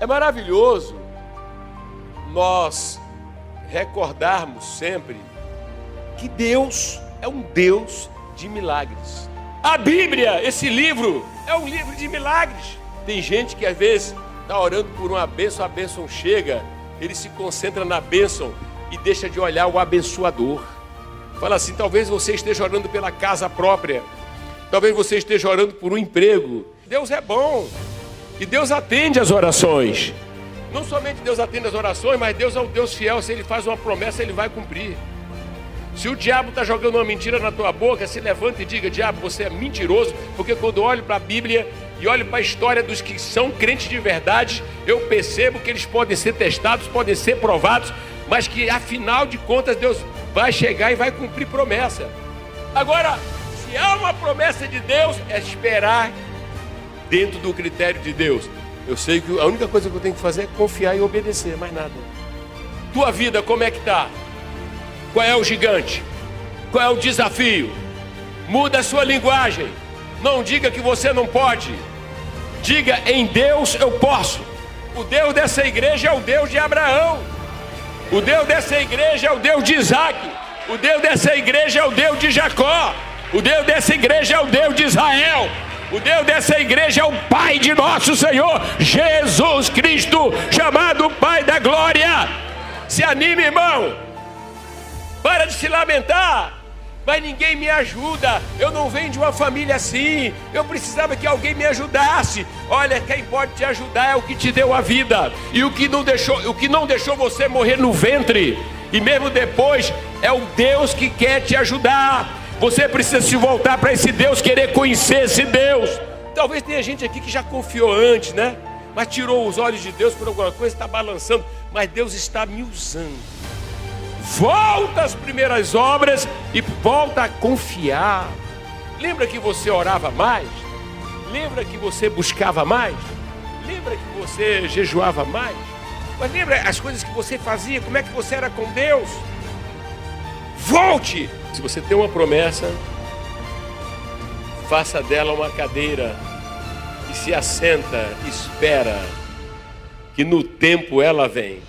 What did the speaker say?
É maravilhoso nós recordarmos sempre que Deus é um Deus de milagres. A Bíblia, esse livro, é um livro de milagres. Tem gente que às vezes está orando por uma bênção, a bênção chega, ele se concentra na bênção e deixa de olhar o abençoador. Fala assim: talvez você esteja orando pela casa própria, talvez você esteja orando por um emprego. Deus é bom e Deus atende as orações. Não somente Deus atende as orações, mas Deus é um Deus fiel. Se Ele faz uma promessa, Ele vai cumprir. Se o diabo está jogando uma mentira na tua boca, se levanta e diga: Diabo, você é mentiroso, porque quando olho para a Bíblia e olho para a história dos que são crentes de verdade, eu percebo que eles podem ser testados, podem ser provados, mas que afinal de contas Deus vai chegar e vai cumprir promessa. Agora, se há uma promessa de Deus, é esperar dentro do critério de Deus. Eu sei que a única coisa que eu tenho que fazer é confiar e obedecer, mais nada. Tua vida, como é que está? Qual é o gigante? Qual é o desafio? Muda a sua linguagem. Não diga que você não pode. Diga em Deus eu posso. O Deus dessa igreja é o Deus de Abraão. O Deus dessa igreja é o Deus de Isaac. O Deus dessa igreja é o Deus de Jacó. O Deus dessa igreja é o Deus de Israel. O Deus dessa igreja é o Pai de nosso Senhor Jesus Cristo, chamado Pai da Glória. Se anime, irmão. Para de se lamentar. Mas ninguém me ajuda. Eu não venho de uma família assim. Eu precisava que alguém me ajudasse. Olha, quem pode te ajudar é o que te deu a vida e o que não deixou, o que não deixou você morrer no ventre. E mesmo depois é o Deus que quer te ajudar. Você precisa se voltar para esse Deus, querer conhecer esse Deus. Talvez tenha gente aqui que já confiou antes, né? Mas tirou os olhos de Deus por alguma coisa, está balançando. Mas Deus está me usando. Volta às primeiras obras e volta a confiar. Lembra que você orava mais? Lembra que você buscava mais? Lembra que você jejuava mais? Mas lembra as coisas que você fazia? Como é que você era com Deus? Volte se você tem uma promessa, faça dela uma cadeira e se assenta, espera que no tempo ela vem.